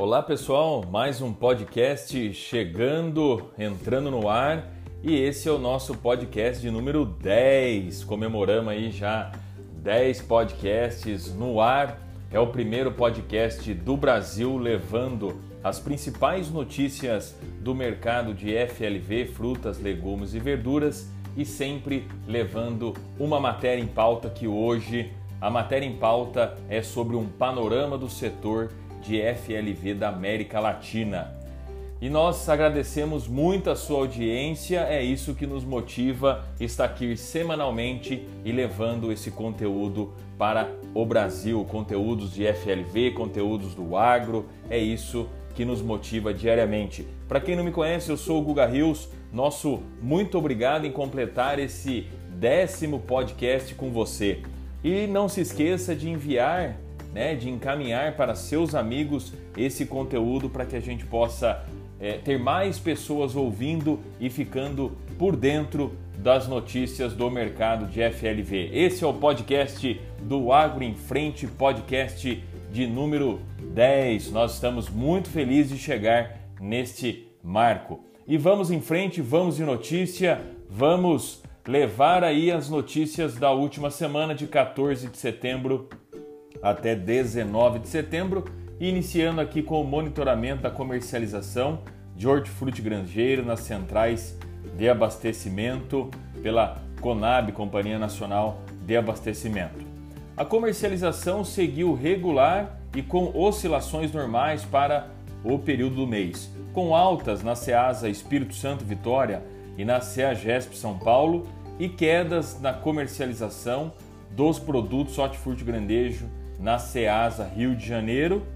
Olá pessoal, mais um podcast chegando, entrando no ar e esse é o nosso podcast de número 10. Comemoramos aí já 10 podcasts no ar. É o primeiro podcast do Brasil levando as principais notícias do mercado de FLV, frutas, legumes e verduras e sempre levando uma matéria em pauta que hoje a matéria em pauta é sobre um panorama do setor de FLV da América Latina. E nós agradecemos muito a sua audiência, é isso que nos motiva estar aqui semanalmente e levando esse conteúdo para o Brasil, conteúdos de FLV, conteúdos do agro, é isso que nos motiva diariamente. Para quem não me conhece, eu sou o Guga Rios, nosso muito obrigado em completar esse décimo podcast com você. E não se esqueça de enviar né, de encaminhar para seus amigos esse conteúdo para que a gente possa é, ter mais pessoas ouvindo e ficando por dentro das notícias do mercado de FLV. Esse é o podcast do Agro em Frente, podcast de número 10. Nós estamos muito felizes de chegar neste marco. E vamos em frente, vamos de notícia, vamos levar aí as notícias da última semana de 14 de setembro até 19 de setembro, iniciando aqui com o monitoramento da comercialização de hortifruti granjeiro nas centrais de abastecimento pela Conab, Companhia Nacional de Abastecimento. A comercialização seguiu regular e com oscilações normais para o período do mês, com altas na Ceasa Espírito Santo Vitória e na CEAGESP São Paulo e quedas na comercialização dos produtos hortifruti grandejo na Ceasa Rio de Janeiro,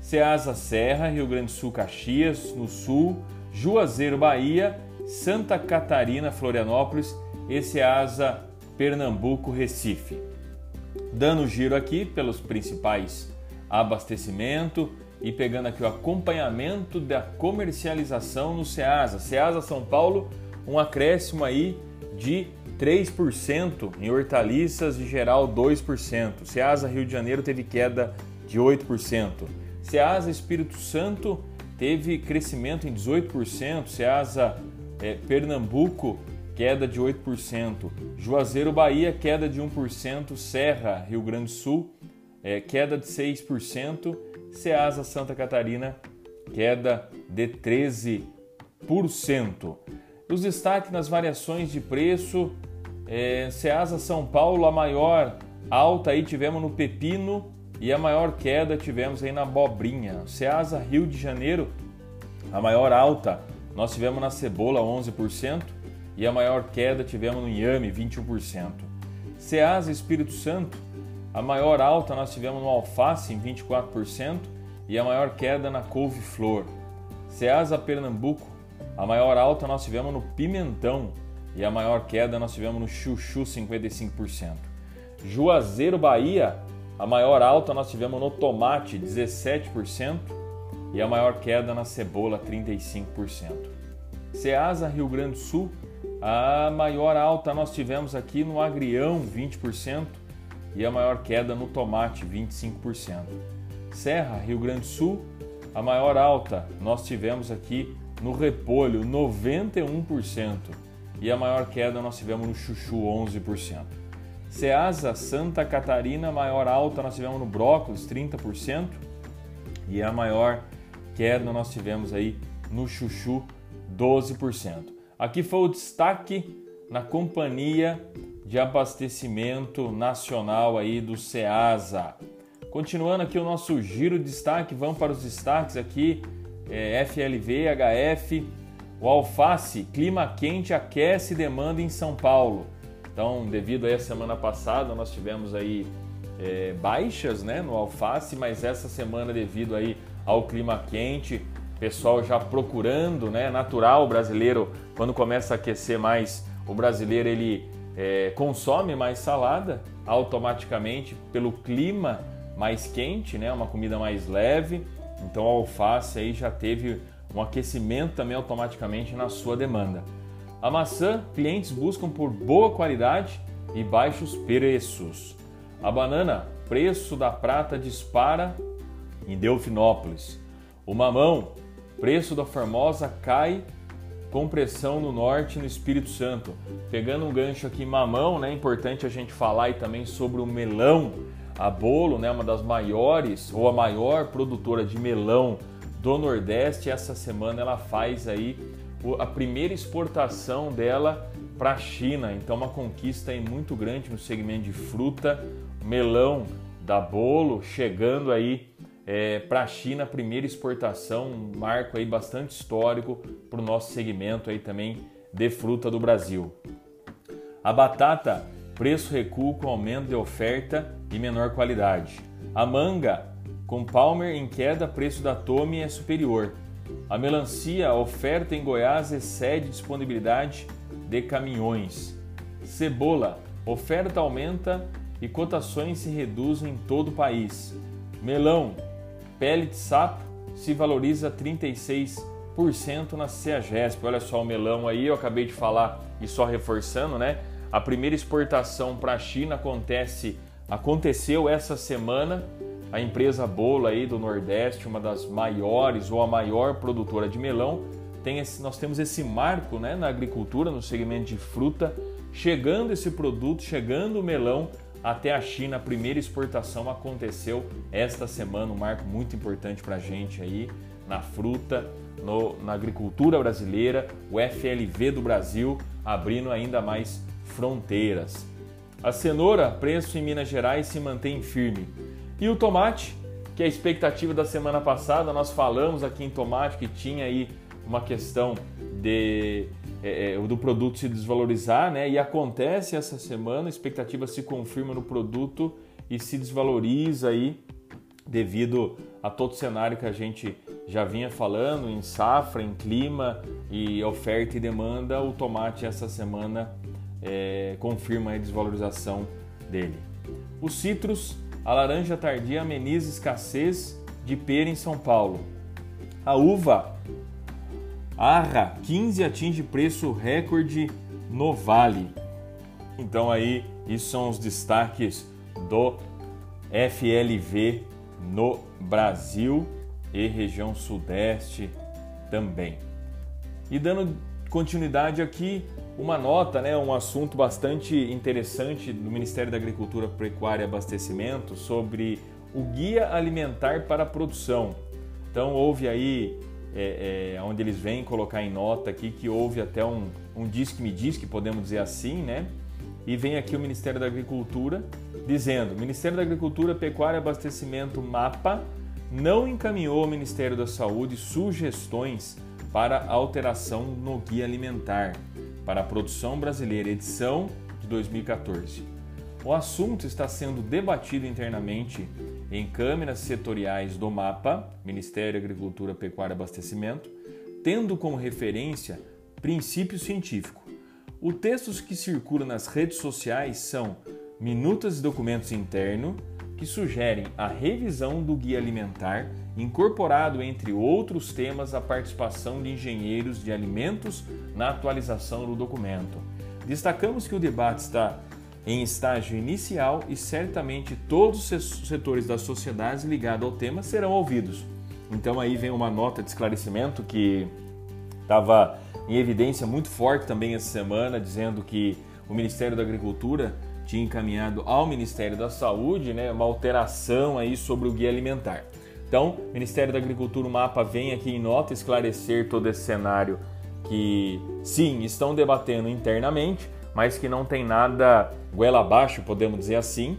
Ceasa Serra, Rio Grande do Sul, Caxias, no Sul, Juazeiro, Bahia, Santa Catarina, Florianópolis e Ceasa Pernambuco, Recife. Dando giro aqui pelos principais abastecimento e pegando aqui o acompanhamento da comercialização no Ceasa. Ceasa São Paulo, um acréscimo aí de 3%, em hortaliças de geral 2%. Ceasa Rio de Janeiro teve queda de 8%. Ceasa Espírito Santo teve crescimento em 18%. Ceasa é, Pernambuco queda de 8%. Juazeiro Bahia queda de 1%. Serra Rio Grande do Sul é, queda de 6%. Ceasa Santa Catarina queda de 13%. Os destaques nas variações de preço é, Ceasa São Paulo, a maior alta aí tivemos no pepino e a maior queda tivemos aí na abobrinha. Ceasa Rio de Janeiro, a maior alta nós tivemos na cebola 11% e a maior queda tivemos no inhame 21%. Ceasa Espírito Santo, a maior alta nós tivemos no alface em 24% e a maior queda na couve-flor. Ceasa Pernambuco, a maior alta nós tivemos no pimentão e a maior queda nós tivemos no chuchu 55%. Juazeiro Bahia, a maior alta nós tivemos no tomate 17% e a maior queda na cebola 35%. Ceasa Rio Grande do Sul, a maior alta nós tivemos aqui no agrião 20% e a maior queda no tomate 25%. Serra Rio Grande do Sul, a maior alta nós tivemos aqui no repolho 91% e a maior queda nós tivemos no chuchu 11%. Ceasa Santa Catarina, maior alta nós tivemos no brócolis 30% e a maior queda nós tivemos aí no chuchu 12%. Aqui foi o destaque na companhia de abastecimento nacional aí do Ceasa. Continuando aqui o nosso giro de destaque, vamos para os destaques aqui, é, FLV, HF, o alface, clima quente aquece demanda em São Paulo. Então, devido a semana passada, nós tivemos aí é, baixas né, no alface, mas essa semana, devido aí ao clima quente, pessoal já procurando, né, natural, o brasileiro, quando começa a aquecer mais, o brasileiro ele é, consome mais salada automaticamente pelo clima mais quente, né, uma comida mais leve. Então, a alface aí já teve um aquecimento também automaticamente na sua demanda. A maçã, clientes buscam por boa qualidade e baixos preços. A banana, preço da prata dispara em Delfinópolis. O mamão, preço da Formosa cai com pressão no norte no Espírito Santo. Pegando um gancho aqui, mamão, né? Importante a gente falar aí também sobre o melão. A Bolo, né, uma das maiores ou a maior produtora de melão do Nordeste, essa semana ela faz aí a primeira exportação dela para a China. Então uma conquista aí muito grande no segmento de fruta, melão da Bolo chegando aí é, para a China, primeira exportação, um marco aí bastante histórico para o nosso segmento aí também de fruta do Brasil. A batata, preço recuo com aumento de oferta e menor qualidade. A manga, com Palmer em queda, preço da Tome é superior. A melancia, oferta em Goiás excede disponibilidade de caminhões. Cebola, oferta aumenta e cotações se reduzem em todo o país. Melão, Pele de sapo se valoriza 36% na CEAGESP. Olha só o melão aí, eu acabei de falar e só reforçando, né? A primeira exportação para a China acontece, aconteceu essa semana. A empresa Bolo aí do Nordeste, uma das maiores ou a maior produtora de melão, tem esse, nós temos esse marco né, na agricultura, no segmento de fruta, chegando esse produto, chegando o melão até a China. A primeira exportação aconteceu esta semana, um marco muito importante para a gente aí na fruta, no, na agricultura brasileira, o FLV do Brasil abrindo ainda mais fronteiras. A cenoura, preço em Minas Gerais, se mantém firme. E o tomate, que é a expectativa da semana passada, nós falamos aqui em tomate que tinha aí uma questão de é, é, do produto se desvalorizar, né? E acontece essa semana, a expectativa se confirma no produto e se desvaloriza aí devido a todo o cenário que a gente já vinha falando em safra, em clima e oferta e demanda, o tomate essa semana é, confirma a desvalorização dele. Os citros, a laranja tardia ameniza escassez de pera em São Paulo. A uva Arra 15 atinge preço recorde no Vale. Então aí, isso são os destaques do FLV no Brasil e região sudeste também. E dando continuidade aqui, uma nota, né, um assunto bastante interessante do Ministério da Agricultura, Pecuária e Abastecimento sobre o Guia Alimentar para a Produção. Então houve aí é, é, onde eles vêm colocar em nota aqui que houve até um, um diz que me diz, que podemos dizer assim, né? E vem aqui o Ministério da Agricultura dizendo: Ministério da Agricultura, Pecuária e Abastecimento MAPA não encaminhou ao Ministério da Saúde sugestões para alteração no Guia Alimentar para a Produção Brasileira, edição de 2014. O assunto está sendo debatido internamente em câmeras setoriais do MAPA, Ministério Agricultura, Pecuária e Abastecimento, tendo como referência princípio científico. Os textos que circulam nas redes sociais são minutas e documentos internos que sugerem a revisão do guia alimentar, incorporado entre outros temas a participação de engenheiros de alimentos na atualização do documento. Destacamos que o debate está em estágio inicial e certamente todos os setores da sociedade ligados ao tema serão ouvidos. Então aí vem uma nota de esclarecimento que estava em evidência muito forte também essa semana, dizendo que o Ministério da Agricultura tinha encaminhado ao Ministério da Saúde né, uma alteração aí sobre o guia alimentar. Então, Ministério da Agricultura, o MAPA, vem aqui em nota esclarecer todo esse cenário que, sim, estão debatendo internamente, mas que não tem nada goela abaixo, podemos dizer assim.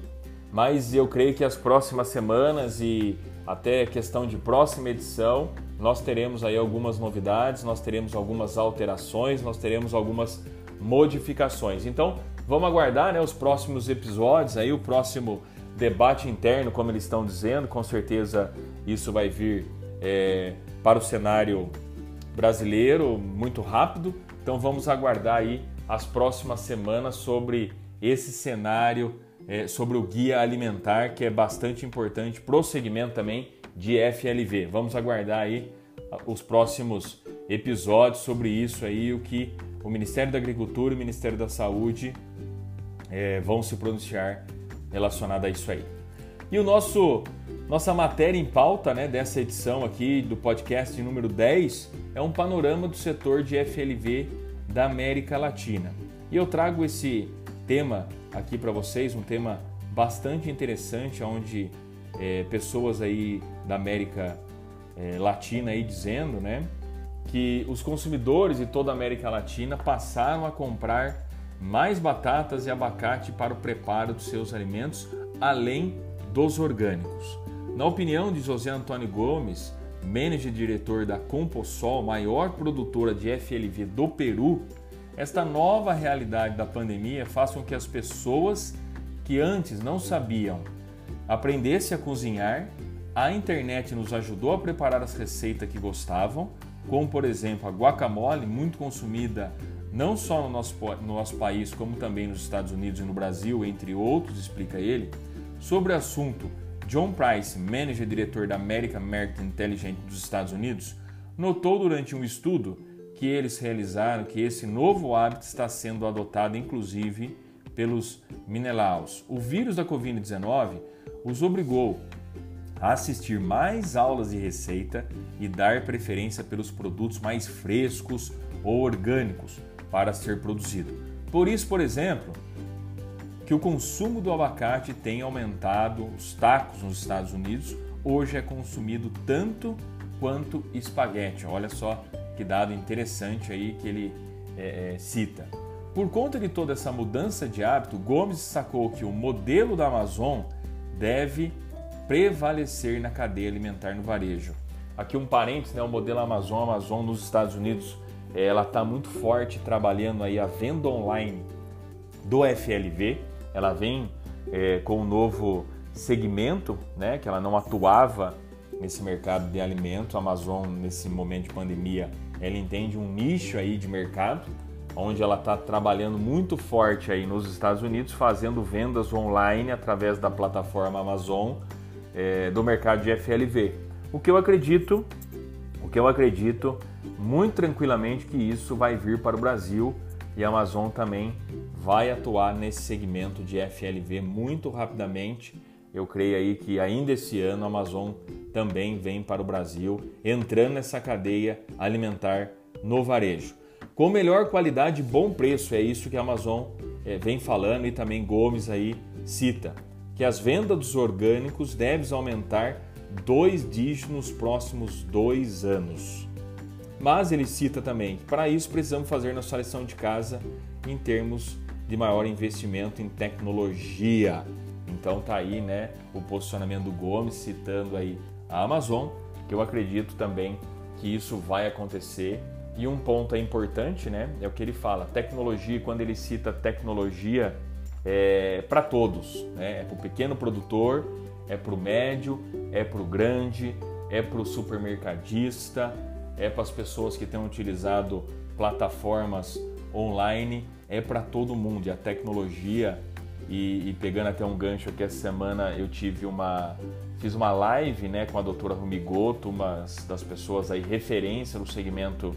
Mas eu creio que as próximas semanas e até questão de próxima edição, nós teremos aí algumas novidades, nós teremos algumas alterações, nós teremos algumas modificações. Então, vamos aguardar né, os próximos episódios, aí o próximo debate interno, como eles estão dizendo, com certeza isso vai vir é, para o cenário brasileiro muito rápido. Então vamos aguardar aí as próximas semanas sobre esse cenário, é, sobre o guia alimentar, que é bastante importante para o segmento também de FLV. Vamos aguardar aí os próximos episódios sobre isso aí, o que o Ministério da Agricultura e o Ministério da Saúde é, vão se pronunciar relacionado a isso aí. E o nosso Nossa matéria em pauta né, dessa edição aqui do podcast número 10 é um panorama do setor de FLV da América Latina. E eu trago esse tema aqui para vocês, um tema bastante interessante, onde é, pessoas aí da América é, Latina aí dizendo né, que os consumidores de toda a América Latina passaram a comprar mais batatas e abacate para o preparo dos seus alimentos, além dos orgânicos. Na opinião de José Antônio Gomes, manager diretor da Composol, maior produtora de FLV do Peru, esta nova realidade da pandemia faz com que as pessoas que antes não sabiam aprendessem a cozinhar. A internet nos ajudou a preparar as receitas que gostavam, como por exemplo a guacamole, muito consumida não só no nosso, no nosso país, como também nos Estados Unidos e no Brasil, entre outros, explica ele. Sobre o assunto, John Price, manager diretor da American Market Intelligence dos Estados Unidos, notou durante um estudo que eles realizaram que esse novo hábito está sendo adotado inclusive pelos Minelaos. O vírus da Covid-19 os obrigou a assistir mais aulas de receita e dar preferência pelos produtos mais frescos ou orgânicos para ser produzido. Por isso, por exemplo, que o consumo do abacate tem aumentado, os tacos nos Estados Unidos hoje é consumido tanto quanto espaguete. Olha só que dado interessante aí que ele é, é, cita. Por conta de toda essa mudança de hábito, Gomes sacou que o modelo da Amazon deve prevalecer na cadeia alimentar no varejo. Aqui um parênteses, né, o modelo Amazon, Amazon nos Estados Unidos, ela está muito forte trabalhando aí a venda online do FLV, ela vem é, com um novo segmento, né, que ela não atuava nesse mercado de alimentos. A Amazon, nesse momento de pandemia, ela entende um nicho aí de mercado, onde ela está trabalhando muito forte aí nos Estados Unidos, fazendo vendas online através da plataforma Amazon é, do mercado de FLV. O que eu acredito, o que eu acredito muito tranquilamente que isso vai vir para o Brasil e a Amazon também vai atuar nesse segmento de FLV muito rapidamente. Eu creio aí que ainda esse ano a Amazon também vem para o Brasil, entrando nessa cadeia alimentar no varejo. Com melhor qualidade e bom preço, é isso que a Amazon é, vem falando e também Gomes aí cita, que as vendas dos orgânicos devem aumentar dois dígitos nos próximos dois anos. Mas ele cita também que para isso precisamos fazer nossa lição de casa em termos de maior investimento em tecnologia. Então tá aí, né, o posicionamento do Gomes citando aí a Amazon, que eu acredito também que isso vai acontecer. E um ponto é importante, né, é o que ele fala, tecnologia, quando ele cita tecnologia, é para todos, né? É para o pequeno produtor, é para o médio, é para o grande, é para o supermercadista, é para as pessoas que têm utilizado plataformas online, é para todo mundo. E a tecnologia, e, e, pegando até um gancho aqui, essa semana eu tive uma. Fiz uma live né, com a doutora Rumigoto, uma das pessoas aí referência no segmento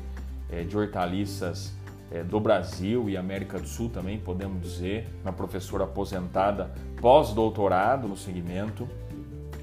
é, de hortaliças é, do Brasil e América do Sul também, podemos dizer, uma professora aposentada, pós-doutorado no segmento.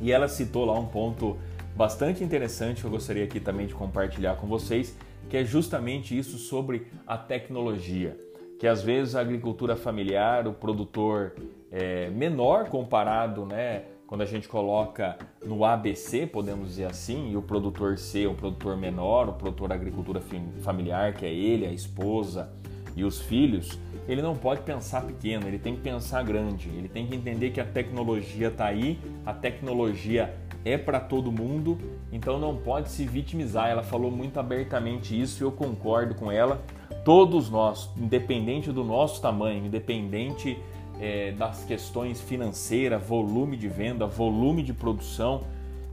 E ela citou lá um ponto bastante interessante que eu gostaria aqui também de compartilhar com vocês, que é justamente isso sobre a tecnologia. Que às vezes a agricultura familiar, o produtor é, menor comparado, né, quando a gente coloca no ABC, podemos dizer assim, e o produtor C, o produtor menor, o produtor agricultura familiar, que é ele, a esposa e os filhos, ele não pode pensar pequeno, ele tem que pensar grande, ele tem que entender que a tecnologia está aí, a tecnologia é para todo mundo, então não pode se vitimizar. Ela falou muito abertamente isso e eu concordo com ela. Todos nós, independente do nosso tamanho, independente é, das questões financeiras, volume de venda, volume de produção,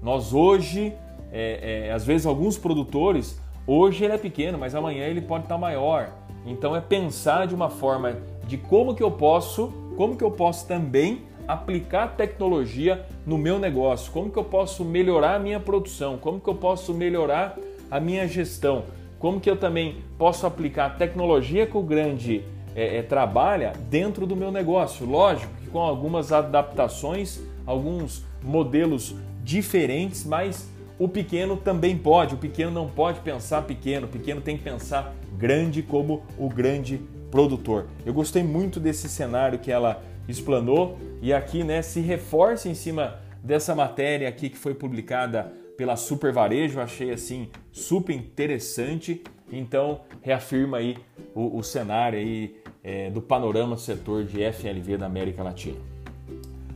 nós hoje, é, é, às vezes alguns produtores, hoje ele é pequeno, mas amanhã ele pode estar maior. Então é pensar de uma forma de como que eu posso, como que eu posso também aplicar tecnologia no meu negócio, como que eu posso melhorar a minha produção, como que eu posso melhorar a minha gestão, como que eu também posso aplicar a tecnologia que o grande é, é, trabalha dentro do meu negócio. Lógico que com algumas adaptações, alguns modelos diferentes, mas o pequeno também pode. O pequeno não pode pensar pequeno, o pequeno tem que pensar grande como o grande produtor. Eu gostei muito desse cenário que ela explanou e aqui, né, se reforça em cima dessa matéria aqui que foi publicada pela Super Varejo, achei assim super interessante. Então reafirma aí o, o cenário aí é, do panorama do setor de FLV da América Latina.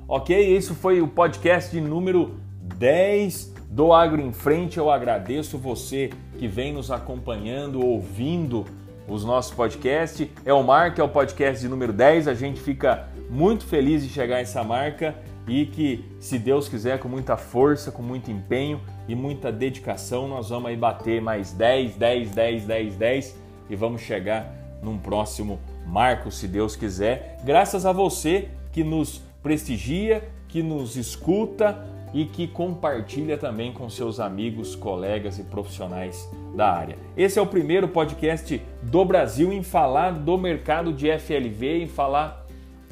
Ok, isso foi o podcast de número 10 do Agro em Frente. Eu agradeço você que vem nos acompanhando, ouvindo os nossos podcasts. É o Marca, é o podcast de número 10. A gente fica muito feliz de chegar a essa marca e que, se Deus quiser, com muita força, com muito empenho e muita dedicação, nós vamos aí bater mais 10, 10, 10, 10, 10 e vamos chegar num próximo marco, se Deus quiser. Graças a você que nos prestigia, que nos escuta e que compartilha também com seus amigos, colegas e profissionais da área. Esse é o primeiro podcast do Brasil em falar do mercado de FLV, em falar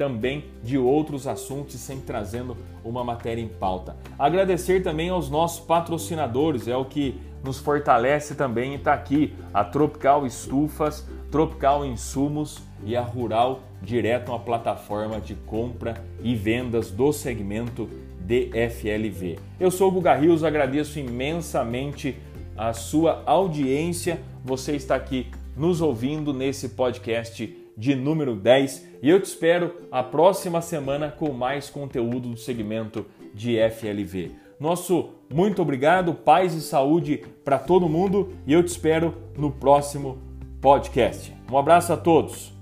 também de outros assuntos, sempre trazendo uma matéria em pauta. Agradecer também aos nossos patrocinadores, é o que nos fortalece também está aqui a Tropical Estufas, Tropical Insumos e a Rural Direto, uma plataforma de compra e vendas do segmento DFLV. Eu sou o Guga Rios, agradeço imensamente a sua audiência. Você está aqui nos ouvindo nesse podcast de número 10 e eu te espero a próxima semana com mais conteúdo do segmento de FLV. Nosso muito obrigado, paz e saúde para todo mundo e eu te espero no próximo podcast. Um abraço a todos.